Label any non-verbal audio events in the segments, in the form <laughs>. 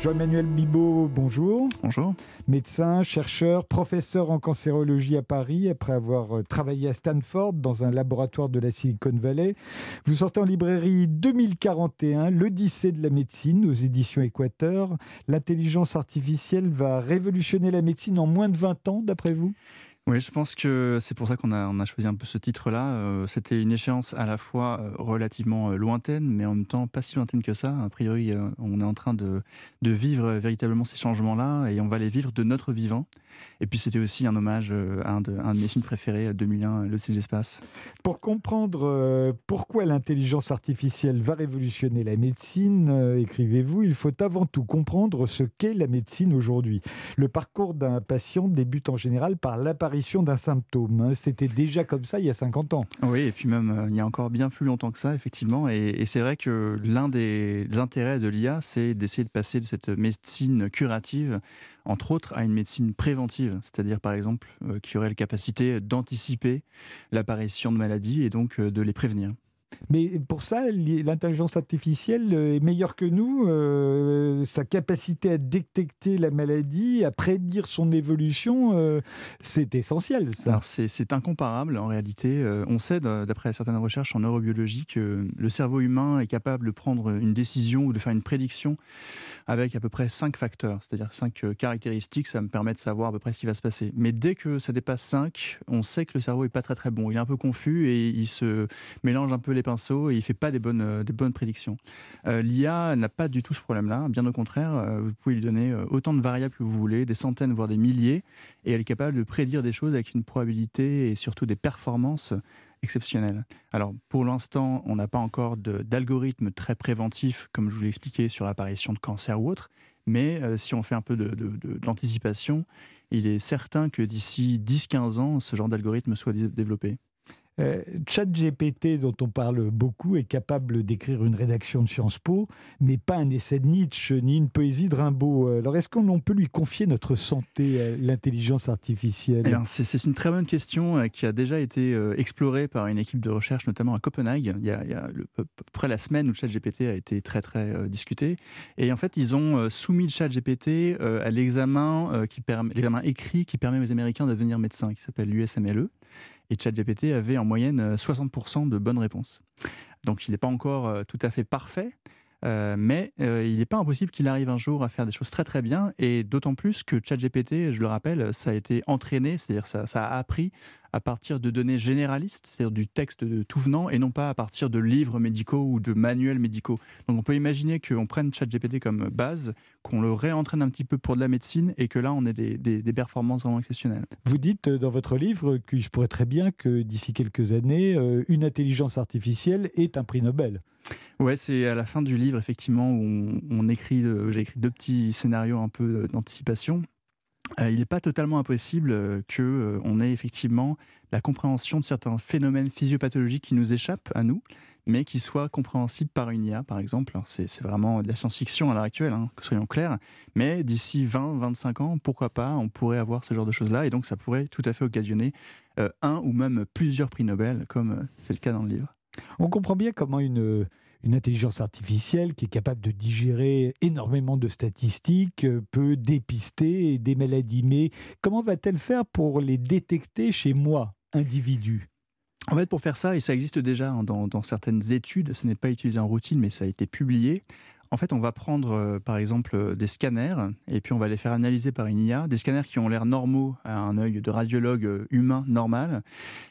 Jean-Emmanuel Bibot, bonjour. Bonjour. Médecin, chercheur, professeur en cancérologie à Paris, après avoir euh, travaillé à Stanford dans un laboratoire de la Silicon Valley. Vous sortez en librairie 2041, l'Odyssée de la médecine aux éditions Équateur. L'intelligence artificielle va révolutionner la médecine en moins de 20 ans, d'après vous? Oui, je pense que c'est pour ça qu'on a, choisi un peu ce titre-là. Euh, c'était une échéance à la fois euh, relativement euh, lointaine, mais en même temps pas si lointaine que ça. A priori, on est en train de, vivre véritablement ces changements-là et on va les vivre de notre vivant. Et puis c'était aussi un hommage à un de, mes films préférés, 2001, Le de l'espace. Pour comprendre pourquoi l'intelligence artificielle va révolutionner la médecine, écrivez-vous, il faut avant tout comprendre ce qu'est la médecine aujourd'hui. Le parcours d'un patient débute en général par l'apparition d'un symptôme. Hein. C'était déjà comme ça il y a 50 ans. Oui, et puis même euh, il y a encore bien plus longtemps que ça, effectivement. Et, c'est vrai que l'un des intérêts de l'IA, c'est d'essayer de passer de cette médecine curative, entre autres, à une médecine préventive. C'est-à-dire, par exemple, euh, qui aurait la capacité d'anticiper l'apparition de maladies et donc euh, de les prévenir. Mais pour ça, l'intelligence artificielle euh, est meilleure que nous. Euh, sa capacité à détecter la maladie, à prédire son évolution, euh, c'est essentiel. C'est incomparable en réalité. on sait, d'après certaines recherches en neurobiologie, que le cerveau humain est capable de prendre une décision ou de faire une prédiction avec à peu près cinq facteurs, c'est-à-dire cinq caractéristiques. Ça me permet de savoir à peu près ce qui va se passer. Mais dès que ça dépasse 5, on sait que le cerveau est pas très très bon. Il est un peu confus et il se mélange un peu les pinceaux et il fait pas des bonnes, euh, prédictions. Euh, L'IA n'a pas du tout ce problème-là. Bien au contraire, euh, vous pouvez lui donner autant de variables que vous voulez, des centaines, voire des milliers, et elle est capable de prédire des choses avec une probabilité et surtout des performances exceptionnelles. Alors, pour l'instant, on n'a pas encore d'algorithme très préventif, comme je vous l'ai expliqué, sur l'apparition de cancer ou autre, mais si on fait un peu l'anticipation, il est certain que d'ici 10-15 ans, ce genre d'algorithme soit développé. Euh, ChatGPT, dont on parle beaucoup, est capable d'écrire une rédaction de Sciences Po, mais pas un essai de Nietzsche ni une poésie de Rimbaud. Alors, est-ce qu'on peut lui confier notre santé à l'intelligence artificielle? Eh C'est une très bonne question euh, qui a déjà été euh, explorée par une équipe de recherche, notamment à Copenhague. Il y a, à peu près la semaine où ChatGPT a été très, très discuté. Et en fait, ils ont soumis ChatGPT à l'examen qui l'examen écrit qui permet aux Américains de devenir médecins, qui s'appelle l'USMLE. Et ChatGPT avait en moyenne 60% euh, de bonnes réponses. Donc il n'est pas encore euh, tout à fait parfait, euh, mais il n'est pas impossible qu'il arrive un jour à faire des choses très très bien, et d'autant plus que ChatGPT, je le rappelle, ça a été entraîné, c'est-à-dire ça, ça a appris à partir de données généralistes, c'est-à-dire du texte de tout venant, et non pas à partir de livres médicaux ou de manuels médicaux. Donc on peut imaginer qu'on prenne ChatGPT comme base, qu'on le réentraîne un petit peu pour de la médecine, et que là on ait des, des, performances vraiment exceptionnelles. Vous dites euh, dans votre livre que je pourrais très bien que d'ici quelques années, euh, une intelligence artificielle est un prix Nobel. Ouais, c'est à la fin du livre effectivement où on, on écrit, euh, j'ai écrit deux petits scénarios un peu d'anticipation. Euh, il n'est pas totalement impossible euh, qu'on euh, ait effectivement la compréhension de certains phénomènes physiopathologiques qui nous échappent à nous, mais qui soient compréhensibles par une IA, par exemple. C'est vraiment de la science-fiction à l'heure actuelle, hein, soyons clairs. Mais d'ici 20, 25 ans, pourquoi pas, on pourrait avoir ce genre de choses-là, et donc ça pourrait tout à fait occasionner un ou même plusieurs prix Nobel, comme c'est le cas dans le livre. On comprend bien comment une une intelligence artificielle qui est capable de digérer énormément de statistiques, euh, peut dépister des maladies. Mais comment va-t-elle faire pour les détecter chez moi, individu? En fait, pour faire ça, et ça existe déjà hein, dans, dans certaines études, ce n'est pas utilisé en routine, mais ça a été publié, en fait, on va prendre euh, par exemple euh, des scanners et puis on va les faire analyser par une IA, des scanners qui ont l'air normaux à un œil de radiologue euh, humain normal.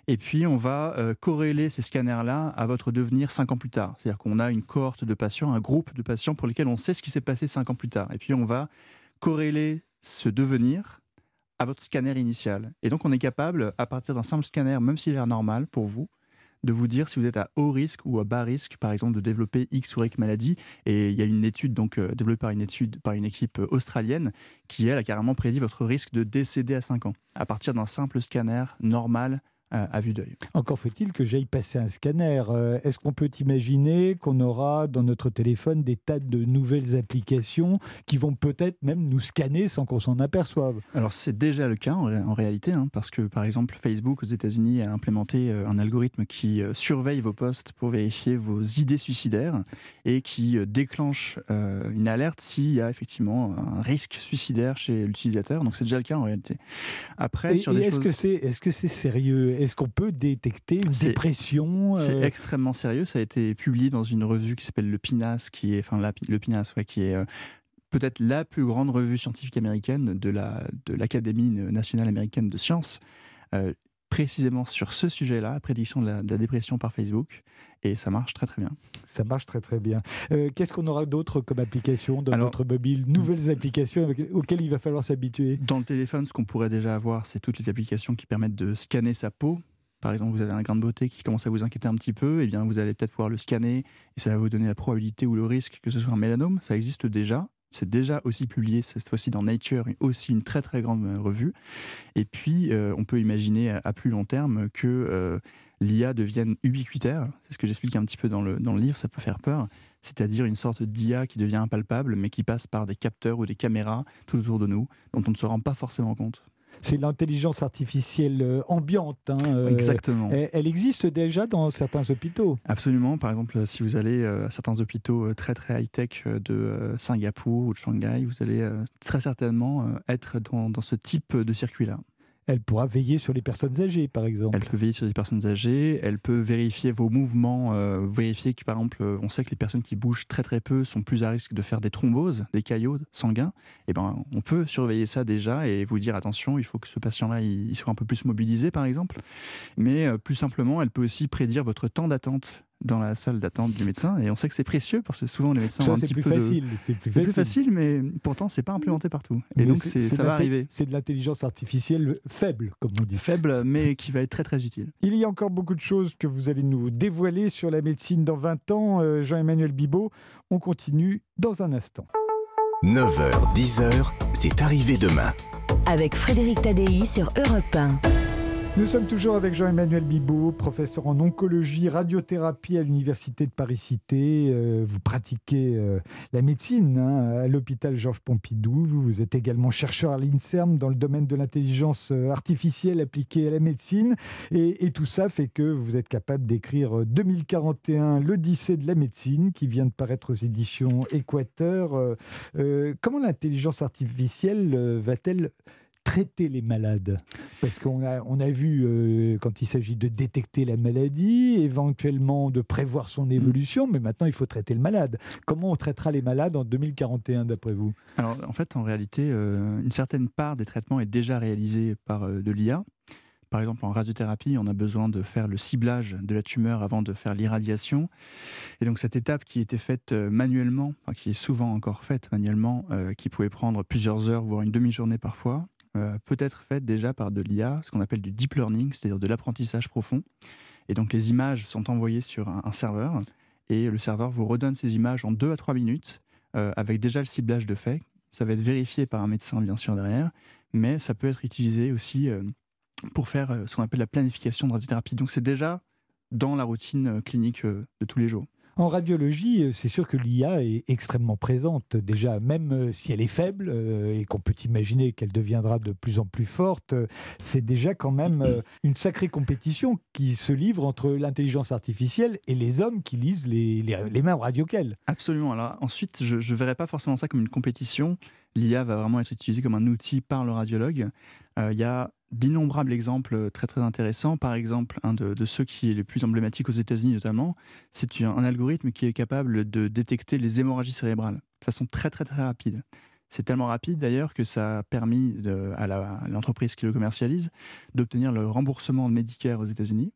Et puis on va corréler ces scanners-là à votre devenir cinq ans plus tard. C'est-à-dire qu'on a une cohorte de patients, un groupe de patients pour lesquels on sait ce qui s'est passé cinq ans plus tard. Et puis on va corréler ce devenir à votre scanner initial. Et donc on est capable, à partir d'un simple scanner, même s'il a l'air normal pour vous, de vous dire si vous êtes à haut risque ou à bas risque, par exemple, de développer X ou Y maladie. Et il y a une étude donc euh, développée par une étude par une équipe euh, australienne qui elle a carrément prédit votre risque de décéder à 5 ans à partir d'un simple scanner normal à, vue d'œil. Encore faut-il que j'aille passer un scanner. Euh, est-ce qu'on peut imaginer qu'on aura dans notre téléphone des tas de nouvelles applications qui vont peut-être même nous scanner sans qu'on s'en aperçoive? Alors c'est déjà le cas en, réalité, hein, parce que par exemple Facebook aux États-Unis a implémenté euh, un algorithme qui euh, surveille vos posts pour vérifier vos idées suicidaires et qui déclenche une alerte s'il y a effectivement un risque suicidaire chez l'utilisateur. Donc c'est déjà le cas en réalité. Après, sur des est-ce que c'est est-ce que c'est sérieux? Est-ce qu'on peut détecter une dépression C'est euh extrêmement sérieux. Ça a été publié dans une revue qui s'appelle Le PINAS, qui est, enfin, le PINAS, ouais, qui est euh, peut-être la plus grande revue scientifique américaine de la de l'Académie nationale américaine de sciences. Euh, précisément sur ce sujet-là, la prédiction de la, dépression par Facebook, et ça marche très très bien. Ça marche très très bien. Euh, qu'est-ce qu'on aura d'autre comme application dans notre mobile? Nouvelles applications auxquelles il va falloir s'habituer? Dans le téléphone, ce qu'on pourrait déjà avoir, c'est toutes les applications qui permettent de scanner sa peau. Par exemple, vous avez un grain de beauté qui commence à vous inquiéter un petit peu, et eh bien vous allez peut-être pouvoir le scanner et ça va vous donner la probabilité ou le risque que ce soit un mélanome. Ça existe déjà. C'est déjà aussi publié cette fois-ci dans Nature, aussi une très très grande euh, revue. Et puis, euh, on peut imaginer à, plus long terme que euh, l'IA devienne ubiquitaire. C'est ce que j'explique un petit peu dans le, dans le livre, ça peut faire peur. C'est-à-dire une sorte d'IA qui devient impalpable, mais qui passe par des capteurs ou des caméras tout autour de nous, dont on ne se rend pas forcément compte c'est l'intelligence artificielle euh, ambiante. Hein, euh, Exactement. Elle, existe déjà dans certains hôpitaux. Absolument. Par exemple, si vous allez euh, à certains hôpitaux très très high-tech de Singapour ou de Shanghai, vous allez très certainement être dans ce type de circuit-là. Elle pourra veiller sur les personnes âgées, par exemple. Elle peut veiller sur les personnes âgées, elle peut vérifier vos mouvements, euh, vérifier que, par exemple, euh, on sait que les personnes qui bougent très très peu sont plus à risque de faire des thromboses, des caillots sanguins. Et eh ben, on peut surveiller ça déjà et vous dire attention, il faut que ce patient-là soit un peu plus mobilisé, par exemple. Mais euh, plus simplement, elle peut aussi prédire votre temps d'attente dans la salle d'attente du médecin et on sait que c'est précieux parce que souvent les médecins ont un petit peu facile, c'est plus, plus, facile. mais pourtant c'est pas implémenté partout. Et donc ça va arriver. c'est de l'intelligence artificielle faible comme on dit. Faible mais qui va être très très utile. Il y a encore beaucoup de choses que vous allez nous dévoiler sur la médecine dans 20 ans. Euh, Jean-Emmanuel Bibot on continue dans un instant. 9h 10h c'est arrivé demain. Avec Frédéric Tadei sur Europe 1 nous sommes toujours avec Jean-Emmanuel Bibot, professeur en oncologie, radiothérapie à l'Université de Paris-Cité. Euh, vous pratiquez euh, la médecine hein, à l'hôpital Georges Pompidou. Vous, êtes également chercheur à l'INSERM dans le domaine de l'intelligence euh, artificielle appliquée à la médecine. Et, tout ça fait que vous êtes capable d'écrire 2041, l'Odyssée de la médecine, qui vient de paraître aux éditions Équateur. comment l'intelligence artificielle va-t-elle traiter les malades Parce qu'on a, on a vu, euh, quand il s'agit de détecter la maladie, éventuellement de prévoir son mm. évolution, mais maintenant il faut traiter le malade. Comment on traitera les malades en 2041 d'après vous? Alors en fait, en réalité, euh, une certaine part des traitements est déjà réalisée par euh, de l'IA. Par exemple, en radiothérapie, on a besoin de faire le ciblage de la tumeur avant de faire l'irradiation. Et donc cette étape qui était faite manuellement, qui est souvent encore faite manuellement, qui pouvait prendre plusieurs heures, voire une demi-journée parfois, euh, peut être faite déjà par de l'IA, ce qu'on appelle du deep learning, c'est-à-dire de l'apprentissage profond. Et donc les images sont envoyées sur un, serveur et le serveur vous redonne ces images en 2 à 3 minutes euh, avec déjà le ciblage de fait. Ça va être vérifié par un médecin bien sûr derrière, mais ça peut être utilisé aussi euh, pour faire ce qu'on appelle la planification de radiothérapie. Donc c'est déjà dans la routine clinique de tous les jours. En radiologie, euh, c'est sûr que l'IA est extrêmement présente. Déjà, même euh, si elle est faible euh, et qu'on peut imaginer qu'elle deviendra de plus en plus forte, c'est déjà quand même <clears throat> une sacrée compétition qui se livre entre l'intelligence artificielle et les hommes qui lisent les, les, les mêmes. Absolument. Alors ensuite, je ne verrais pas forcément ça comme une compétition. L'IA va vraiment être utilisée comme un outil par le radiologue. Il y a d'innombrables exemples très très intéressants. Par exemple, un de, ceux qui est le plus emblématique aux États-Unis notamment, c'est un algorithme qui est capable de détecter les hémorragies cérébrales de façon très très très rapide. C'est tellement rapide d'ailleurs que ça a permis à l'entreprise qui le commercialise d'obtenir le remboursement de Medicare aux États-Unis.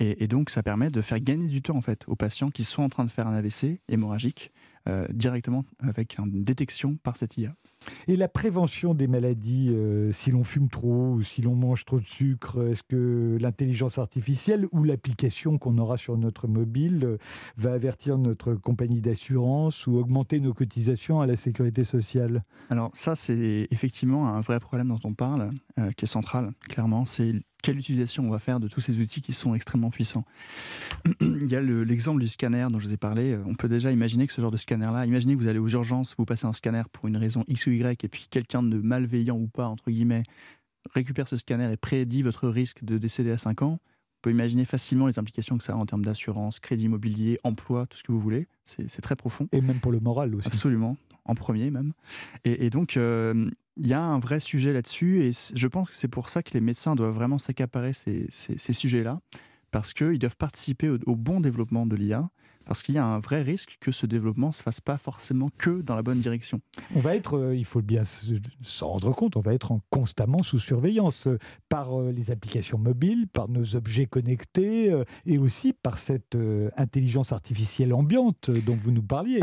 Et, donc ça permet de faire gagner du temps en fait aux patients qui sont en train de faire un AVC hémorragique euh, directement avec une détection par cette IA. Et la prévention des maladies, euh, si l'on fume trop ou si l'on mange trop de sucre, est-ce que l'intelligence artificielle ou l'application qu'on aura sur notre mobile euh, va avertir notre compagnie d'assurance ou augmenter nos cotisations à la sécurité sociale? Alors ça, c'est effectivement un vrai problème dont on parle, euh, qui est central, clairement. C'est quelle utilisation on va faire de tous ces outils qui sont extrêmement puissants. <clears throat> Il y a l'exemple du scanner dont je vous ai parlé. On peut déjà imaginer que ce genre de scanner-là, imaginez que vous allez aux urgences, vous passez un scanner pour une raison X ou Y, et puis quelqu'un de malveillant ou pas, entre guillemets, récupère ce scanner et prédit votre risque de décéder à 5 ans. On peut imaginer facilement les implications que ça a en termes d'assurance, crédit immobilier, emploi, tout ce que vous voulez. C'est très profond. Et même pour le moral aussi. Absolument, en premier même. Et, donc, euh, il y a un vrai sujet là-dessus, et je pense que c'est pour ça que les médecins doivent vraiment s'accaparer ces, sujets-là, parce qu'ils doivent participer au bon développement de l'IA, parce qu'il y a un vrai risque que ce développement ne se fasse pas forcément que dans la bonne direction. On va être, euh, il faut bien s'en rendre compte, on va être constamment sous surveillance euh, par euh, les applications mobiles, par nos objets connectés et aussi par cette intelligence artificielle ambiante dont vous nous parliez,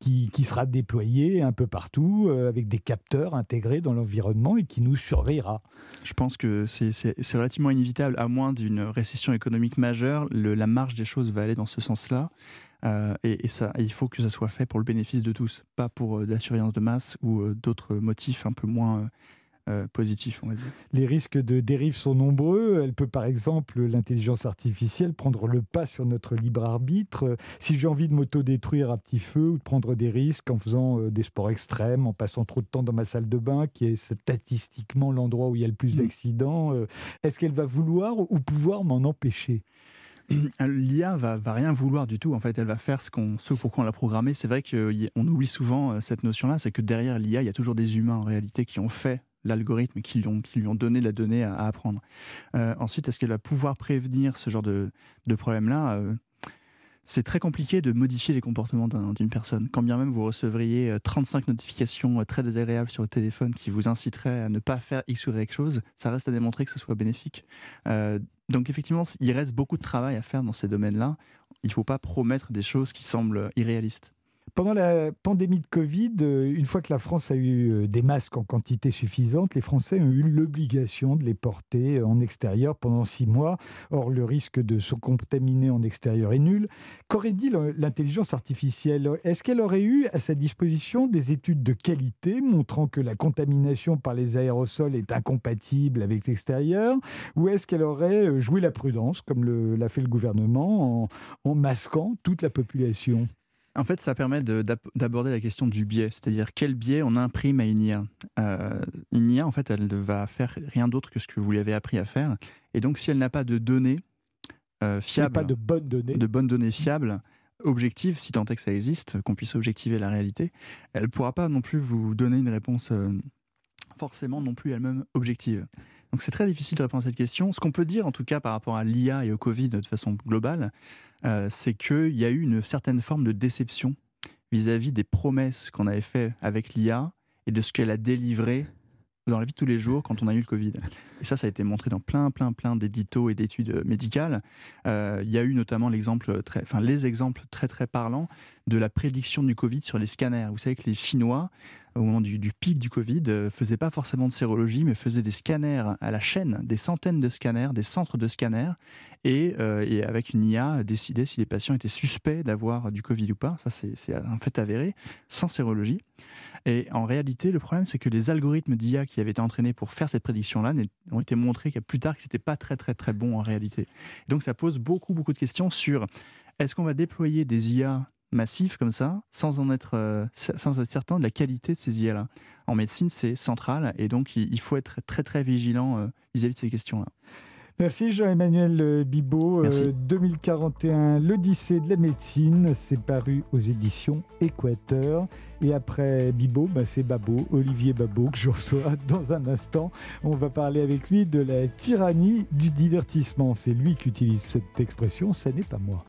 qui, qui, sera déployée un peu partout avec des capteurs intégrés dans l'environnement et qui nous surveillera. Je pense que c'est relativement inévitable, à moins d'une récession économique majeure, le, la marge des choses va aller dans ce sens-là. Euh, et, ça, il faut que ça soit fait pour le bénéfice de tous, pas pour euh, de la surveillance de masse ou euh, d'autres motifs un peu moins positifs, on va dire. Les risques de dérive sont nombreux. Elle peut, par exemple, l'intelligence artificielle prendre le pas sur notre libre arbitre. Si j'ai envie de m'auto-détruire à petit feu ou de prendre des risques en faisant des sports extrêmes, en passant trop de temps dans ma salle de bain, qui est statistiquement l'endroit où il y a le plus mmh. d'accidents, est-ce qu'elle va vouloir ou pouvoir m'en empêcher? <clears throat> L'IA va, va rien vouloir du tout. En fait, elle va faire ce, qu'on, ce pourquoi on l'a programmé. C'est vrai qu'on oublie souvent euh, cette notion-là, c'est que derrière l'IA, il y a toujours des humains en réalité qui ont fait l'algorithme, qui, lui ont, qui lui ont donné la donnée à, apprendre. Euh, ensuite, est-ce qu'elle va pouvoir prévenir ce genre de, de problème-là? Euh, c'est très compliqué de modifier les comportements d'une personne. Quand bien même vous recevriez 35 notifications très désagréables sur le téléphone qui vous inciteraient à ne pas faire X ou Y chose, ça reste à démontrer que ce soit bénéfique. Donc effectivement, il reste beaucoup de travail à faire dans ces domaines-là. Il ne faut pas promettre des choses qui semblent irréalistes. Pendant la pandémie de Covid, euh, une fois que la France a eu euh, des masques en quantité suffisante, les Français ont eu l'obligation de les porter en extérieur pendant six mois. Or, le risque de se contaminer en extérieur est nul. Qu'aurait dit l'intelligence artificielle? Est-ce qu'elle aurait eu à sa disposition des études de qualité montrant que la contamination par les aérosols est incompatible avec l'extérieur? Ou est-ce qu'elle aurait euh, joué la prudence, comme l'a fait le gouvernement, en masquant toute la population? En fait, ça permet d'aborder la question du biais, c'est-à-dire quel biais on imprime à une IA. Euh, une IA, en fait, elle ne va faire rien d'autre que ce que vous lui avez appris à faire. Et donc, si elle n'a pas de données euh, fiables, pas de bonnes données, de bonnes données fiables, objectives, si tant est que ça existe, qu'on puisse objectiver la réalité, elle ne pourra pas non plus vous donner une réponse euh, forcément non plus elle-même objective. Donc c'est très difficile de répondre à cette question. Ce qu'on peut dire en tout cas par rapport à l'IA et au Covid de façon globale, euh, c'est qu'il y a eu une certaine forme de déception vis-à-vis des promesses qu'on avait faites avec l'IA et de ce qu'elle a délivré dans la vie de tous les jours quand on a eu le Covid. Et ça, ça a été montré dans plein, plein, plein d'éditos et d'études médicales. Euh, il y a eu notamment l'exemple, très, enfin les exemples très, très parlants de la prédiction du Covid sur les scanners. Vous savez que les Chinois au moment du, pic du Covid, ne euh, faisaient pas forcément de sérologie, mais faisaient des scanners à la chaîne, des centaines de scanners, des centres de scanners, et, euh, avec une IA, décider si les patients étaient suspects d'avoir du Covid ou pas. Ça, c'est un fait avéré, sans sérologie. Et en réalité, le problème, c'est que les algorithmes d'IA qui avaient été entraînés pour faire cette prédiction-là ont été montrés plus tard que c'était pas très très très bon en réalité. Donc ça pose beaucoup beaucoup de questions sur est-ce qu'on va déployer des IA massif comme ça, sans en être, euh, sans être certain de la qualité de ces IA-là. En médecine, c'est central et donc il, faut être très très vigilant euh, vis-à-vis de ces questions-là. Merci Jean-Emmanuel euh, Bibot. 2041, l'Odyssée de la médecine, c'est paru aux éditions Équateur. Et après Bibot, bah, c'est Babo, Olivier Babo, que je reçois <laughs> dans un instant. On va parler avec lui de la tyrannie du divertissement. C'est lui qui utilise cette expression, ce n'est pas moi.